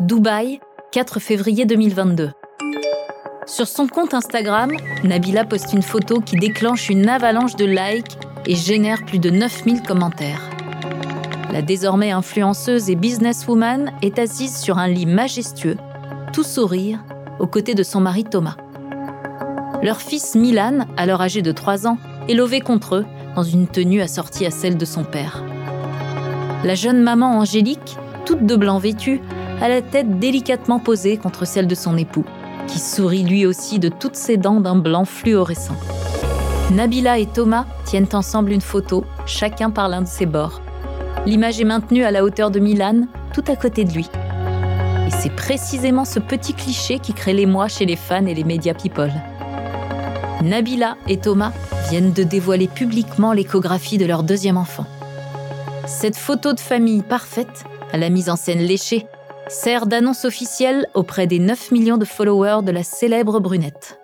Dubaï, 4 février 2022. Sur son compte Instagram, Nabila poste une photo qui déclenche une avalanche de likes et génère plus de 9000 commentaires. La désormais influenceuse et businesswoman est assise sur un lit majestueux, tout sourire, aux côtés de son mari Thomas. Leur fils Milan, alors âgé de 3 ans, est lové contre eux dans une tenue assortie à celle de son père. La jeune maman Angélique, toute de blanc vêtue, a la tête délicatement posée contre celle de son époux, qui sourit lui aussi de toutes ses dents d'un blanc fluorescent. Nabila et Thomas tiennent ensemble une photo, chacun par l'un de ses bords. L'image est maintenue à la hauteur de Milan, tout à côté de lui. Et c'est précisément ce petit cliché qui crée l'émoi chez les fans et les médias people. Nabila et Thomas de dévoiler publiquement l'échographie de leur deuxième enfant. Cette photo de famille parfaite, à la mise en scène léchée, sert d'annonce officielle auprès des 9 millions de followers de la célèbre brunette.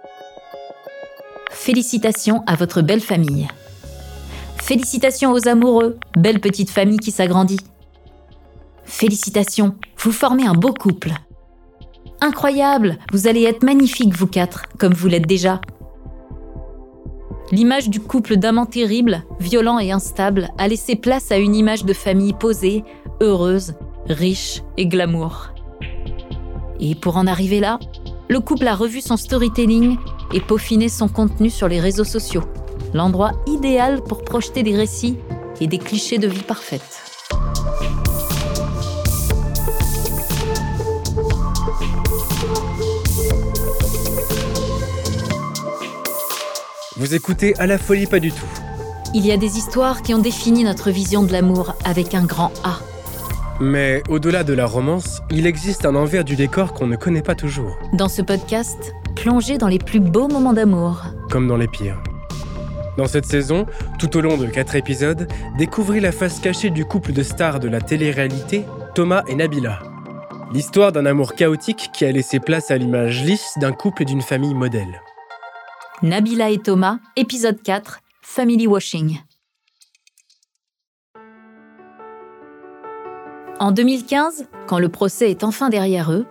Félicitations à votre belle famille. Félicitations aux amoureux, belle petite famille qui s'agrandit. Félicitations, vous formez un beau couple. Incroyable, vous allez être magnifiques vous quatre, comme vous l'êtes déjà. L'image du couple d'amants terribles, violent et instable, a laissé place à une image de famille posée, heureuse, riche et glamour. Et pour en arriver là, le couple a revu son storytelling et peaufiné son contenu sur les réseaux sociaux, l'endroit idéal pour projeter des récits et des clichés de vie parfaite. Vous écoutez à la folie pas du tout. Il y a des histoires qui ont défini notre vision de l'amour avec un grand A. Mais au-delà de la romance, il existe un envers du décor qu'on ne connaît pas toujours. Dans ce podcast, plongez dans les plus beaux moments d'amour. Comme dans les pires. Dans cette saison, tout au long de quatre épisodes, découvrez la face cachée du couple de stars de la télé-réalité, Thomas et Nabila. L'histoire d'un amour chaotique qui a laissé place à l'image lisse d'un couple et d'une famille modèle. Nabila et Thomas, épisode 4, Family Washing. En 2015, quand le procès est enfin derrière eux,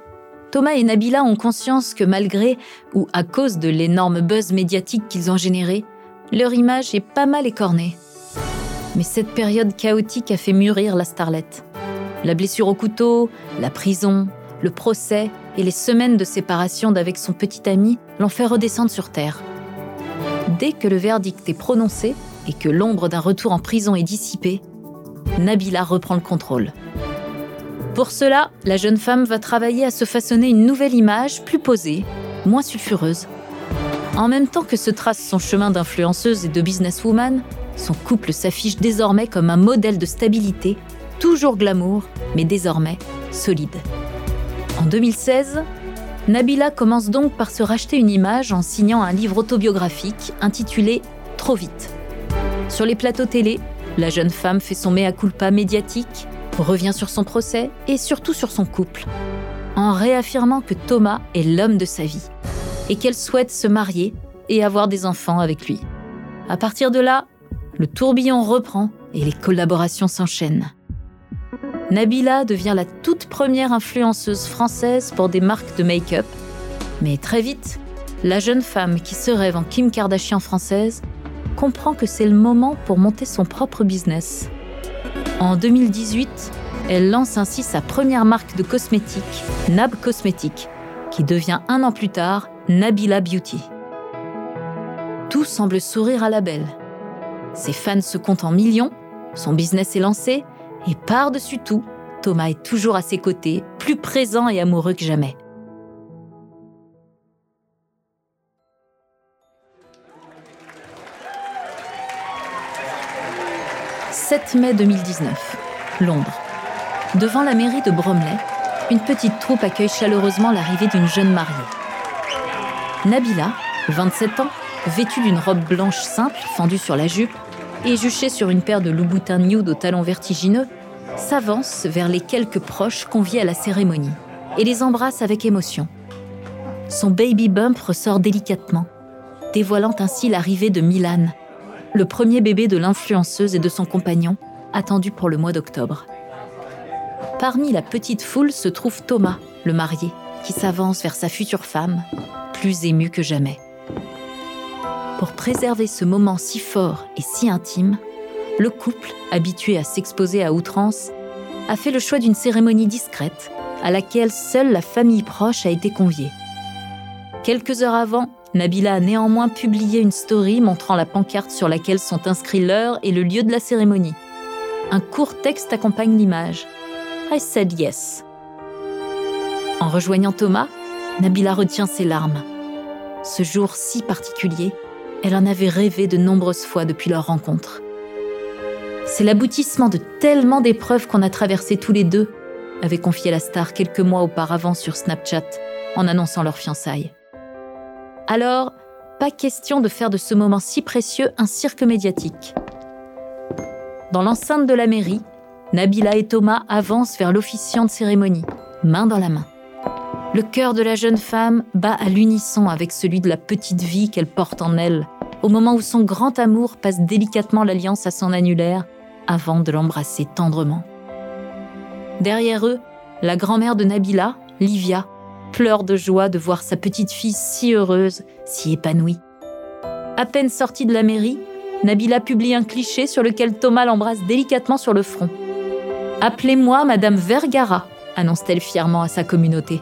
Thomas et Nabila ont conscience que malgré ou à cause de l'énorme buzz médiatique qu'ils ont généré, leur image est pas mal écornée. Mais cette période chaotique a fait mûrir la starlette. La blessure au couteau, la prison, le procès et les semaines de séparation d'avec son petit ami l'ont fait redescendre sur Terre. Dès que le verdict est prononcé et que l'ombre d'un retour en prison est dissipée, Nabila reprend le contrôle. Pour cela, la jeune femme va travailler à se façonner une nouvelle image plus posée, moins sulfureuse. En même temps que se trace son chemin d'influenceuse et de businesswoman, son couple s'affiche désormais comme un modèle de stabilité, toujours glamour, mais désormais solide. En 2016, Nabila commence donc par se racheter une image en signant un livre autobiographique intitulé Trop vite. Sur les plateaux télé, la jeune femme fait son mea culpa médiatique revient sur son procès et surtout sur son couple, en réaffirmant que Thomas est l'homme de sa vie et qu'elle souhaite se marier et avoir des enfants avec lui. À partir de là, le tourbillon reprend et les collaborations s'enchaînent. Nabila devient la toute première influenceuse française pour des marques de make-up, mais très vite, la jeune femme qui se rêve en Kim Kardashian française comprend que c'est le moment pour monter son propre business. En 2018, elle lance ainsi sa première marque de cosmétiques, Nab Cosmétiques, qui devient un an plus tard Nabila Beauty. Tout semble sourire à la belle. Ses fans se comptent en millions, son business est lancé, et par-dessus tout, Thomas est toujours à ses côtés, plus présent et amoureux que jamais. 7 mai 2019, Londres. Devant la mairie de Bromley, une petite troupe accueille chaleureusement l'arrivée d'une jeune mariée. Nabila, 27 ans, vêtue d'une robe blanche simple fendue sur la jupe et juchée sur une paire de loup-boutins nude aux talons vertigineux, s'avance vers les quelques proches conviés à la cérémonie et les embrasse avec émotion. Son baby bump ressort délicatement, dévoilant ainsi l'arrivée de Milan, le premier bébé de l'influenceuse et de son compagnon, attendu pour le mois d'octobre. Parmi la petite foule se trouve Thomas, le marié, qui s'avance vers sa future femme, plus ému que jamais. Pour préserver ce moment si fort et si intime, le couple, habitué à s'exposer à outrance, a fait le choix d'une cérémonie discrète à laquelle seule la famille proche a été conviée. Quelques heures avant, Nabila a néanmoins publié une story montrant la pancarte sur laquelle sont inscrits l'heure et le lieu de la cérémonie. Un court texte accompagne l'image. I said yes. En rejoignant Thomas, Nabila retient ses larmes. Ce jour si particulier, elle en avait rêvé de nombreuses fois depuis leur rencontre. C'est l'aboutissement de tellement d'épreuves qu'on a traversées tous les deux, avait confié la star quelques mois auparavant sur Snapchat en annonçant leur fiançailles. Alors, pas question de faire de ce moment si précieux un cirque médiatique. Dans l'enceinte de la mairie, Nabila et Thomas avancent vers l'officiant de cérémonie, main dans la main. Le cœur de la jeune femme bat à l'unisson avec celui de la petite vie qu'elle porte en elle, au moment où son grand amour passe délicatement l'alliance à son annulaire avant de l'embrasser tendrement. Derrière eux, la grand-mère de Nabila, Livia, pleure de joie de voir sa petite fille si heureuse, si épanouie. À peine sortie de la mairie, Nabila publie un cliché sur lequel Thomas l'embrasse délicatement sur le front. Appelez-moi Madame Vergara, annonce-t-elle fièrement à sa communauté.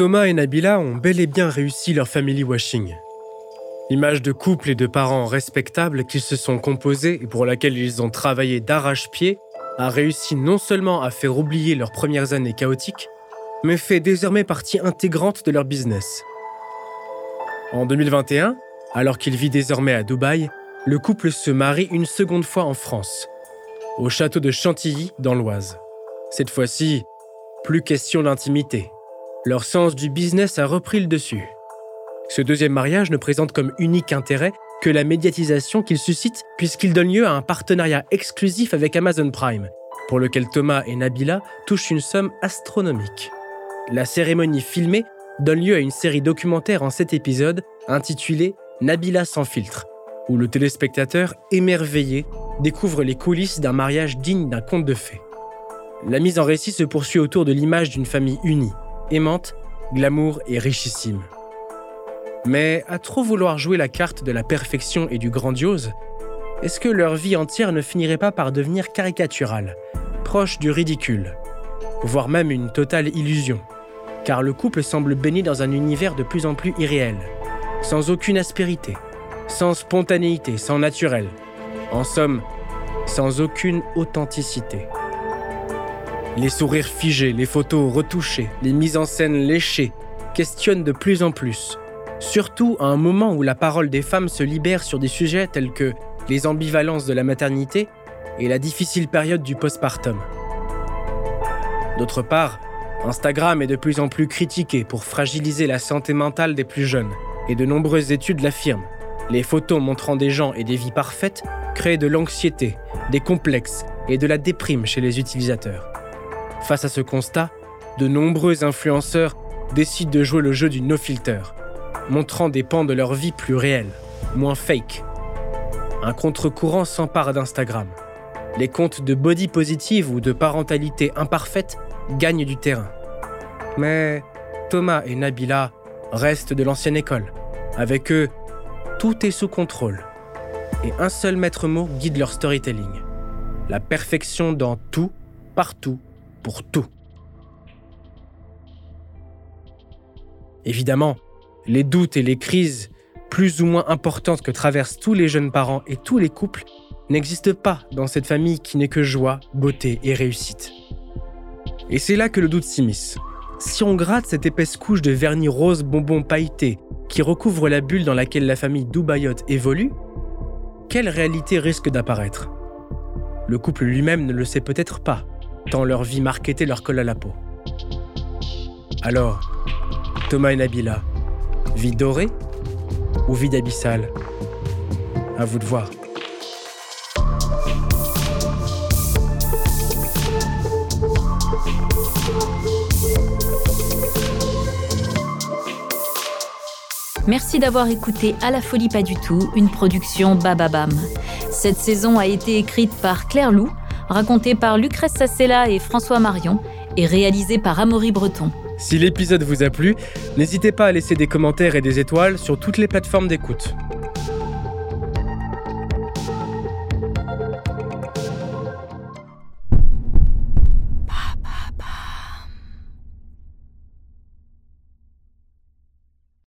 Thomas et Nabila ont bel et bien réussi leur family washing. L'image de couple et de parents respectables qu'ils se sont composés et pour laquelle ils ont travaillé d'arrache-pied a réussi non seulement à faire oublier leurs premières années chaotiques, mais fait désormais partie intégrante de leur business. En 2021, alors qu'il vit désormais à Dubaï, le couple se marie une seconde fois en France, au château de Chantilly dans l'Oise. Cette fois-ci, plus question d'intimité. Leur sens du business a repris le dessus. Ce deuxième mariage ne présente comme unique intérêt que la médiatisation qu'il suscite puisqu'il donne lieu à un partenariat exclusif avec Amazon Prime, pour lequel Thomas et Nabila touchent une somme astronomique. La cérémonie filmée donne lieu à une série documentaire en sept épisodes intitulée Nabila sans filtre, où le téléspectateur émerveillé découvre les coulisses d'un mariage digne d'un conte de fées. La mise en récit se poursuit autour de l'image d'une famille unie, aimante, glamour et richissime. Mais à trop vouloir jouer la carte de la perfection et du grandiose, est-ce que leur vie entière ne finirait pas par devenir caricaturale, proche du ridicule, voire même une totale illusion? Car le couple semble baigné dans un univers de plus en plus irréel, sans aucune aspérité, sans spontanéité, sans naturel, en somme, sans aucune authenticité. Les sourires figés, les photos retouchées, les mises en scène léchées questionnent de plus en plus surtout à un moment où la parole des femmes se libère sur des sujets tels que les ambivalences de la maternité et la difficile période du postpartum. D'autre part, Instagram est de plus en plus critiqué pour fragiliser la santé mentale des plus jeunes, et de nombreuses études l'affirment. Les photos montrant des gens et des vies parfaites créent de l'anxiété, des complexes et de la déprime chez les utilisateurs. Face à ce constat, de nombreux influenceurs décident de jouer le jeu du no-filter, montrant des pans de leur vie plus réels, moins fake. Un contre-courant s'empare d'Instagram. Les comptes de body positive ou de parentalité imparfaite gagnent du terrain. Mais Thomas et Nabila restent de l'ancienne école. Avec eux, tout est sous contrôle. Et un seul maître mot guide leur storytelling. La perfection dans tout, partout, pour tout. Évidemment, les doutes et les crises plus ou moins importantes que traversent tous les jeunes parents et tous les couples n'existent pas dans cette famille qui n'est que joie, beauté et réussite. Et c'est là que le doute s'immisce. Si on gratte cette épaisse couche de vernis rose bonbon pailleté qui recouvre la bulle dans laquelle la famille Dubayot évolue, quelle réalité risque d'apparaître? Le couple lui-même ne le sait peut-être pas, leur vie marketée leur colle à la peau. Alors, Thomas et Nabila, vie dorée ou vide abyssale À vous de voir. Merci d'avoir écouté À la folie pas du tout, une production Bababam. Cette saison a été écrite par Claire Lou, racontée par Lucrèce Sassella et François Marion et réalisée par Amaury Breton. Si l'épisode vous a plu, n'hésitez pas à laisser des commentaires et des étoiles sur toutes les plateformes d'écoute.